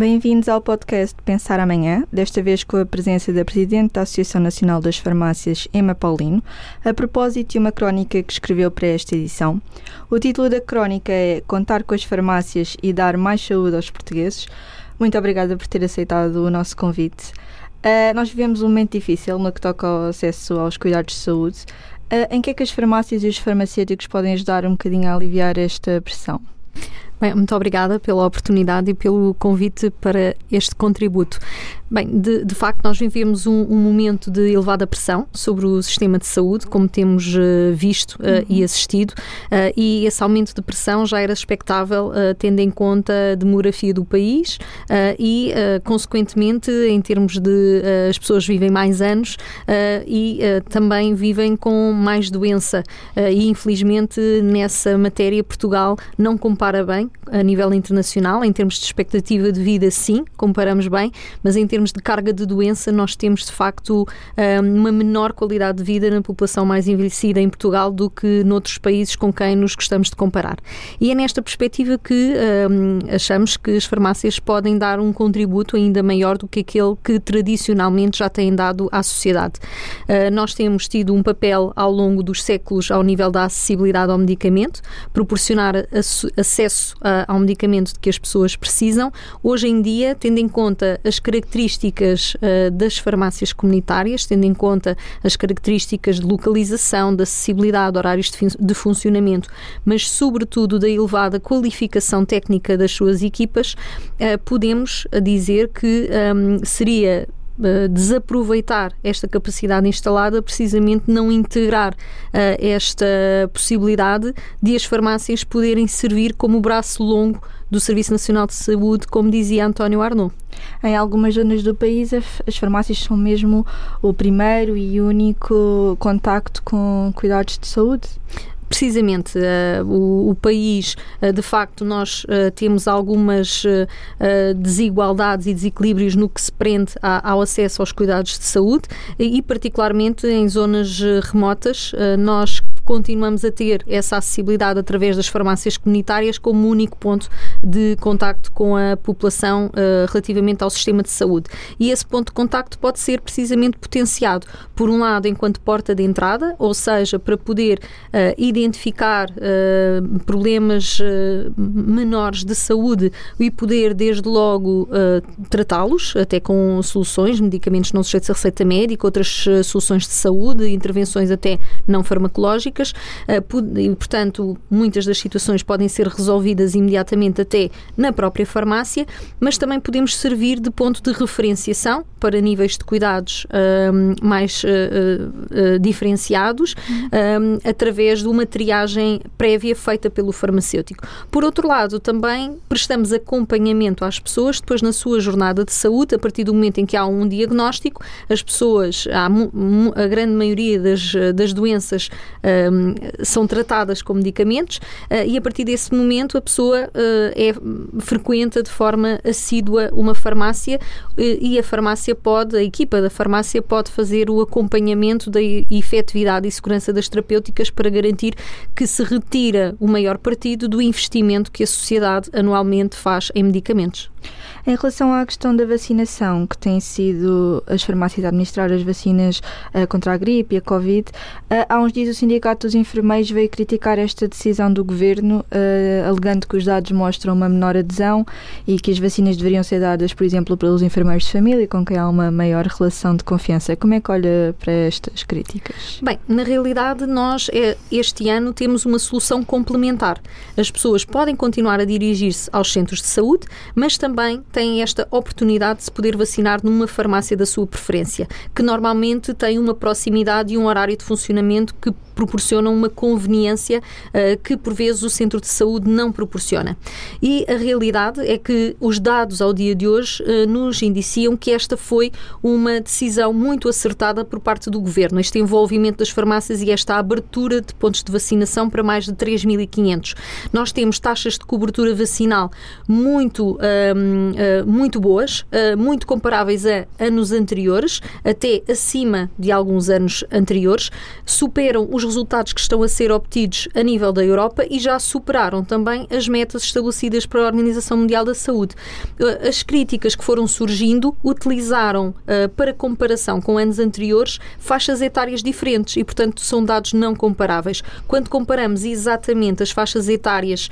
Bem-vindos ao podcast Pensar Amanhã, desta vez com a presença da Presidente da Associação Nacional das Farmácias, Emma Paulino, a propósito de uma crónica que escreveu para esta edição. O título da crónica é Contar com as farmácias e dar mais saúde aos portugueses. Muito obrigada por ter aceitado o nosso convite. Uh, nós vivemos um momento difícil no que toca ao acesso aos cuidados de saúde. Uh, em que é que as farmácias e os farmacêuticos podem ajudar um bocadinho a aliviar esta pressão? Bem, muito obrigada pela oportunidade e pelo convite para este contributo. Bem, de, de facto, nós vivemos um, um, momento de elevada pressão sobre o sistema de saúde, como temos uh, visto uh, uhum. e assistido, uh, e esse aumento de pressão já era expectável, tendo em conta a demografia do país e, consequentemente, em termos de as pessoas vivem mais anos e também vivem com mais doença. e, infelizmente, nessa matéria, Portugal não compara bem a nível internacional, em termos de expectativa de vida, sim, comparamos bem, mas em termos termos de carga de doença, nós temos de facto uma menor qualidade de vida na população mais envelhecida em Portugal do que noutros países com quem nos gostamos de comparar. E é nesta perspectiva que achamos que as farmácias podem dar um contributo ainda maior do que aquele que tradicionalmente já têm dado à sociedade. Uh, nós temos tido um papel ao longo dos séculos ao nível da acessibilidade ao medicamento, proporcionar acesso uh, ao medicamento de que as pessoas precisam. Hoje em dia, tendo em conta as características características uh, das farmácias comunitárias, tendo em conta as características de localização, de acessibilidade, horários de, de funcionamento, mas sobretudo da elevada qualificação técnica das suas equipas, uh, podemos dizer que um, ehm, seria Uh, desaproveitar esta capacidade instalada, precisamente não integrar uh, esta possibilidade de as farmácias poderem servir como braço longo do Serviço Nacional de Saúde, como dizia António Arnaud. Em algumas zonas do país, as farmácias são mesmo o primeiro e único contacto com cuidados de saúde precisamente uh, o, o, país, uh, de facto, nós uh, temos algumas desigualdades e desequilíbrios no que se prende a, ao acesso aos cuidados de saúde e, particularmente, em zonas remotas, nós continuamos a ter essa acessibilidade através das farmácias comunitárias como único ponto de contacto com a população uh, relativamente ao sistema de saúde. E esse ponto de contacto pode ser precisamente potenciado, por um lado, enquanto porta de entrada, ou seja, para poder uh, identificar uh, problemas menores de saúde e poder, desde logo, tratá-los, até com soluções, medicamentos não sujeitos a receita médica, outras soluções de saúde, intervenções até não farmacológicas eh, e, portanto, muitas das situações podem ser resolvidas imediatamente até na própria farmácia, mas também podemos servir de ponto de referenciação para níveis de cuidados ehm, mais uh, uh, diferenciados um, ehm, através de uma triagem prévia feita pelo farmacêutico. Por outro lado, também prestamos acompanhamento às pessoas depois na sua jornada de saúde, a partir do momento em que há um diagnóstico, as pessoas, a grande maioria das, das doenças um, são tratadas com medicamentos uh, e a partir desse momento a pessoa uh, é frequenta de forma assídua uma farmácia uh, e a farmácia pode, a equipa da farmácia pode fazer o acompanhamento da efetividade e segurança das terapêuticas para garantir que se retira o maior partido do investimento que a sociedade anualmente faz em medicamentos. Em relação à questão da vacinação, que tem sido as farmácias a administrar as vacinas uh, contra a gripe e a Covid, uh, há uns dias o Sindicato dos Enfermeiros veio criticar esta decisão do governo, uh, alegando que os dados mostram uma menor adesão e que as vacinas deveriam ser dadas, por exemplo, pelos enfermeiros de família, com quem há uma maior relação de confiança. Como é que olha para estas críticas? Bem, na realidade, nós este ano temos uma solução complementar. As pessoas podem continuar a dirigir-se aos centros de saúde, mas também têm esta oportunidade de se poder vacinar numa farmácia da sua preferência, que normalmente tem uma proximidade e um horário de funcionamento que proporcionam uma conveniência uh, que, por vezes, o centro de saúde não proporciona. E a realidade é que os dados ao dia de hoje uh, nos indiciam que esta foi uma decisão muito acertada por parte do governo. Este envolvimento das farmácias e esta abertura de pontos de vacinação para mais de 3.500. Nós temos taxas de cobertura vacinal muito um, uh, muito boas, uh, muito comparáveis a anos anteriores, até acima de alguns anos anteriores, superam os resultados que estão a ser obtidos a nível da Europa e já superaram também as metas estabelecidas para a Organização Mundial da Saúde. Uh, as críticas que foram surgindo utilizaram para comparação com anos anteriores faixas etárias diferentes e, portanto, são dados não comparáveis. Quando comparamos exatamente as faixas etárias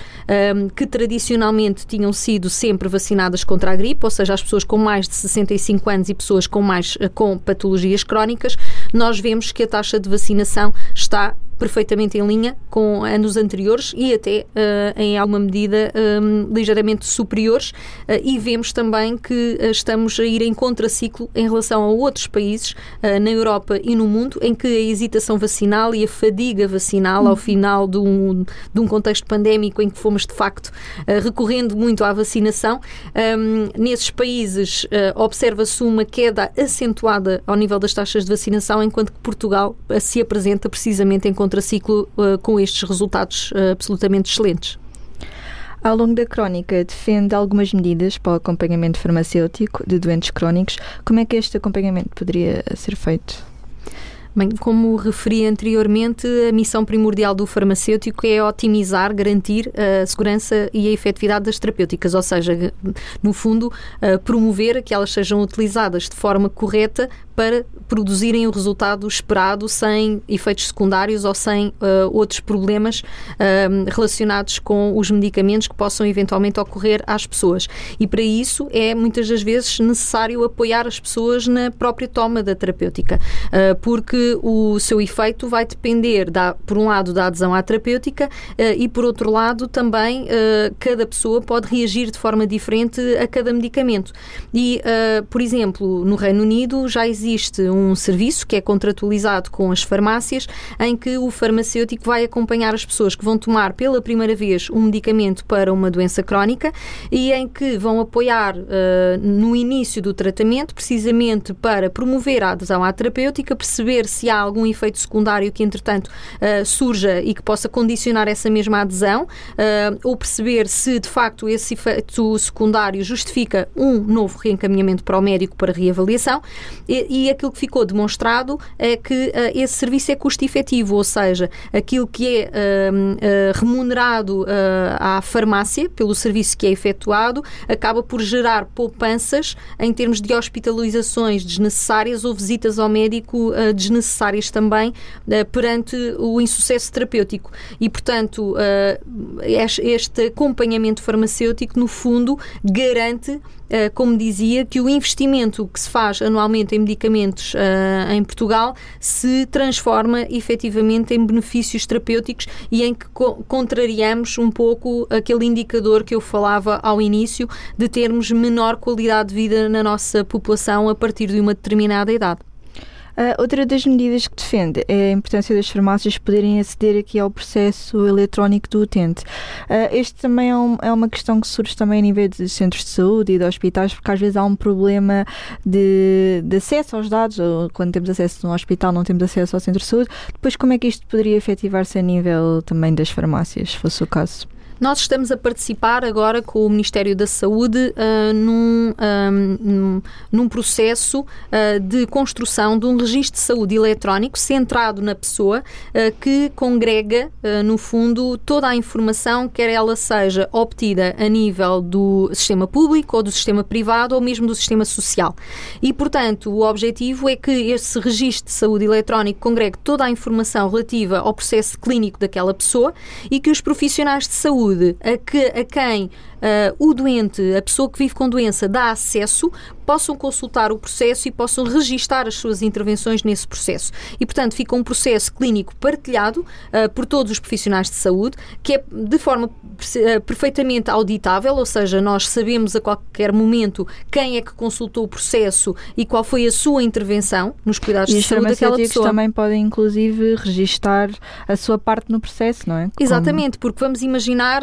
que tradicionalmente tinham sido sempre vacinadas contra a gripe, ou seja, as pessoas com mais de 65 anos e pessoas com mais com patologias crónicas, nós vemos que a taxa de vacinação está perfeitamente em linha com anos anteriores e até uh, em alguma medida um, ligeiramente superiores uh, e vemos também que uh, estamos a ir em contraciclo em relação a outros países na Europa e no mundo em que a hesitação vacinal e a fadiga vacinal ao uhum. final de um, de um contexto pandémico em que fomos de facto recorrendo muito à vacinação um, nesses países observa-se uma queda acentuada ao nível das taxas de vacinação enquanto que Portugal se apresenta precisamente em contraciclo uh, com estes resultados uh, absolutamente excelentes. Ao longo da crónica, defende algumas medidas para o acompanhamento farmacêutico de doentes crónicos. Como é que este acompanhamento poderia ser feito? Bem, como referi anteriormente, a missão primordial do farmacêutico é otimizar, garantir a segurança e a efetividade das terapêuticas, ou seja, no fundo, promover que elas sejam utilizadas de forma correta para produzirem o resultado esperado sem efeitos secundários ou sem uh, outros problemas uh, relacionados com os medicamentos que possam eventualmente ocorrer às pessoas. E para isso é muitas das vezes necessário apoiar as pessoas na própria toma da terapêutica, uh, porque o seu efeito vai depender, da, por um lado, da adesão à terapêutica e, por outro lado, também cada pessoa pode reagir de forma diferente a cada medicamento. E, por exemplo, no Reino Unido já existe existe um serviço que é contratualizado com as farmácias, em que o farmacêutico vai acompanhar as pessoas que vão tomar pela primeira vez um medicamento para uma doença crónica e em que vão apoiar uh, no início do tratamento, precisamente para promover a adesão à terapêutica, perceber se há algum efeito secundário que, entretanto, uh, surja e que possa condicionar essa mesma adesão, uh, ou perceber se de facto esse efeito secundário justifica um novo reencaminhamento para o médico para reavaliação. E, e aquilo que ficou demonstrado é que uh, esse serviço é custo efetivo, ou seja, aquilo que é uh, uh, remunerado à farmácia pelo serviço que é efetuado acaba por gerar poupanças em termos de hospitalizações desnecessárias ou visitas ao médico desnecessárias também perante o insucesso terapêutico. E, portanto, este acompanhamento farmacêutico, no fundo, garante eh, como dizia, que o investimento que se faz anualmente em medicamentos uh, em Portugal se transforma efetivamente em benefícios terapêuticos e em que co contrariamos um pouco aquele indicador que eu falava ao início de termos menor qualidade de vida na nossa população a partir de uma determinada idade. Uh, outra das medidas que defende é a importância das farmácias poderem aceder aqui ao processo eletrónico do utente. Uh, este também é, um, é, uma questão que surge também a nível de centros de saúde e de hospitais, porque às vezes há um problema de, de acesso aos dados, ou quando temos acesso a um hospital não temos acesso ao centro de saúde. Depois, como é que isto poderia efetivar-se a nível também das farmácias, se fosse o caso? Nós estamos a participar agora com o Ministério da Saúde uh, num, um, num processo uh, de construção de um registro de saúde eletrónico centrado na pessoa uh, que congrega, no fundo, toda a informação, quer ela seja obtida a nível do sistema público ou do sistema privado ou mesmo do sistema social. E, portanto, o objetivo é que esse registro de saúde eletrónico congregue toda a informação relativa ao processo clínico daquela pessoa e que os profissionais de saúde saúde a, que, a quem uh, o doente, a pessoa que vive com doença, dá acesso, possam consultar o processo e possam registar as suas intervenções nesse processo. E, portanto, fica um processo clínico partilhado uh, por todos os profissionais de saúde, que é de forma uh, perfeitamente auditável, ou seja, nós sabemos a qualquer momento quem é que consultou o processo e qual foi a sua intervenção nos cuidados e de saúde daquela pessoa. também podem, inclusive, registar a sua parte no processo, não é? Exatamente, Como... porque vamos imaginar criar,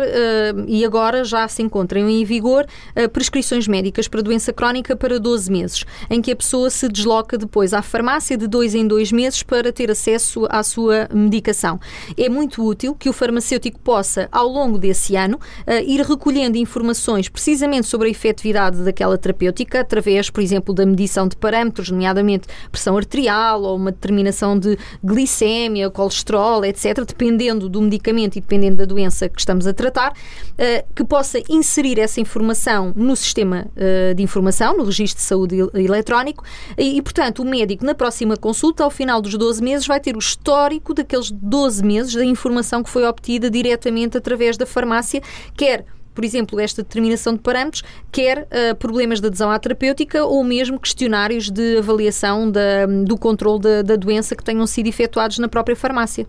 e agora já se encontram em vigor, prescrições médicas para doença crónica para 12 meses, em que a pessoa se desloca depois à farmácia de dois em dois meses para ter acesso à sua medicação. É muito útil que o farmacêutico possa, ao longo desse ano, ir recolhendo informações precisamente sobre a efetividade daquela terapêutica, através, por exemplo, da medição de parâmetros, nomeadamente pressão arterial ou uma determinação de glicémia, colesterol, etc., dependendo do medicamento e dependendo da doença que estamos a tratar, uh, que possa inserir essa informação no sistema uh, de informação, no registro de saúde eletrónico, e, e, portanto, o médico, na próxima consulta, ao final dos 12 meses, vai ter o histórico daqueles 12 meses da informação que foi obtida diretamente através da farmácia, quer por exemplo, esta determinação de parâmetros, quer uh, problemas de adesão à terapêutica ou mesmo questionários de avaliação da, do controle da, da doença que tenham sido efetuados na própria farmácia.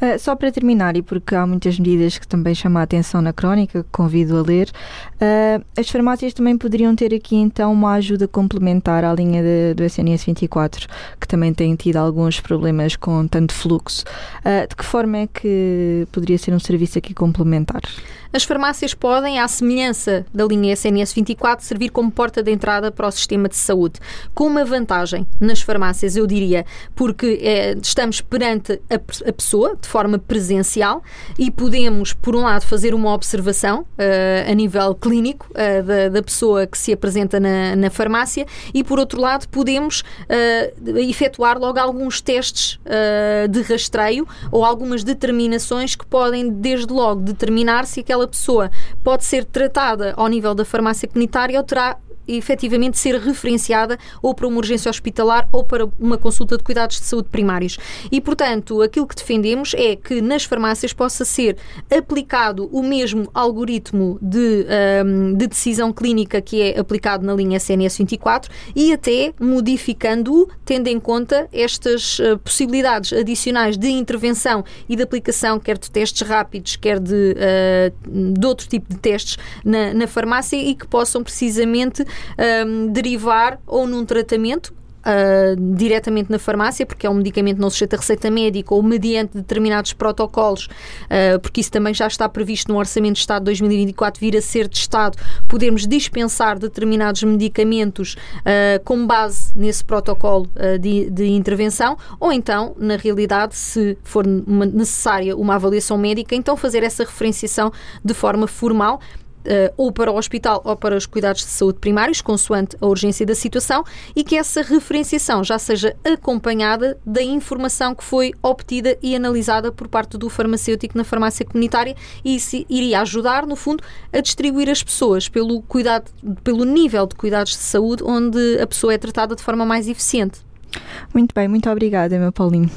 Uh, só para terminar, e porque há muitas medidas que também chamam a atenção na crónica, que convido a ler, uh, as farmácias também poderiam ter aqui então uma ajuda complementar à linha de, do SNS 24, que também tem tido alguns problemas com tanto fluxo. Uh, de que forma é que poderia ser um serviço aqui complementar? As farmácias podem, à semelhança da linha SNS 24, servir como porta de entrada para o sistema de saúde. Com uma vantagem nas farmácias, eu diria, porque é, estamos perante a, a, pessoa de forma presencial e podemos, por um lado, fazer uma observação uh, a nível clínico uh, da, da, pessoa que se apresenta na, na, farmácia e, por outro lado, podemos uh, efetuar logo alguns testes de rastreio ou algumas determinações que podem, desde logo, determinar se aquela pessoa pode ser tratada ao nível da farmácia comunitária ou terá efetivamente ser referenciada ou para uma urgência hospitalar ou para uma consulta de cuidados de saúde primários. E, portanto, aquilo que defendemos é que nas farmácias possa ser aplicado o mesmo algoritmo de, um, de decisão clínica que é aplicado na linha SNS 24 e até modificando-o, tendo em conta estas uh, possibilidades adicionais de intervenção e de aplicação, quer de testes rápidos, quer de, uh, de outro tipo de testes na, na farmácia e que possam precisamente um, derivar ou num tratamento Uh, diretamente na farmácia, porque é um medicamento não sujeito a receita médica ou mediante determinados protocolos, uh, porque isso também já está previsto no Orçamento de Estado de 2024, vir a ser testado, podermos dispensar determinados medicamentos uh, com base nesse protocolo de, de, intervenção, ou então, na realidade, se for uma, necessária uma avaliação médica, então fazer essa referenciação de forma formal uh, ou para o hospital ou para os cuidados de saúde primários, consoante a urgência da situação, e que essa referenciação já seja acompanhada da informação que foi obtida e analisada por parte do farmacêutico na farmácia comunitária e isso iria ajudar, no fundo, a distribuir as pessoas pelo, cuidado, pelo nível de cuidados de saúde onde a pessoa é tratada de forma mais eficiente. Muito bem, muito obrigada, meu Paulinho.